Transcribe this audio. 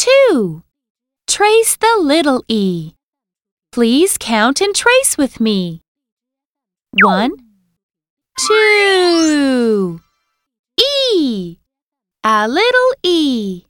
two. Trace the little e. Please count and trace with me. One, two. E. A little e.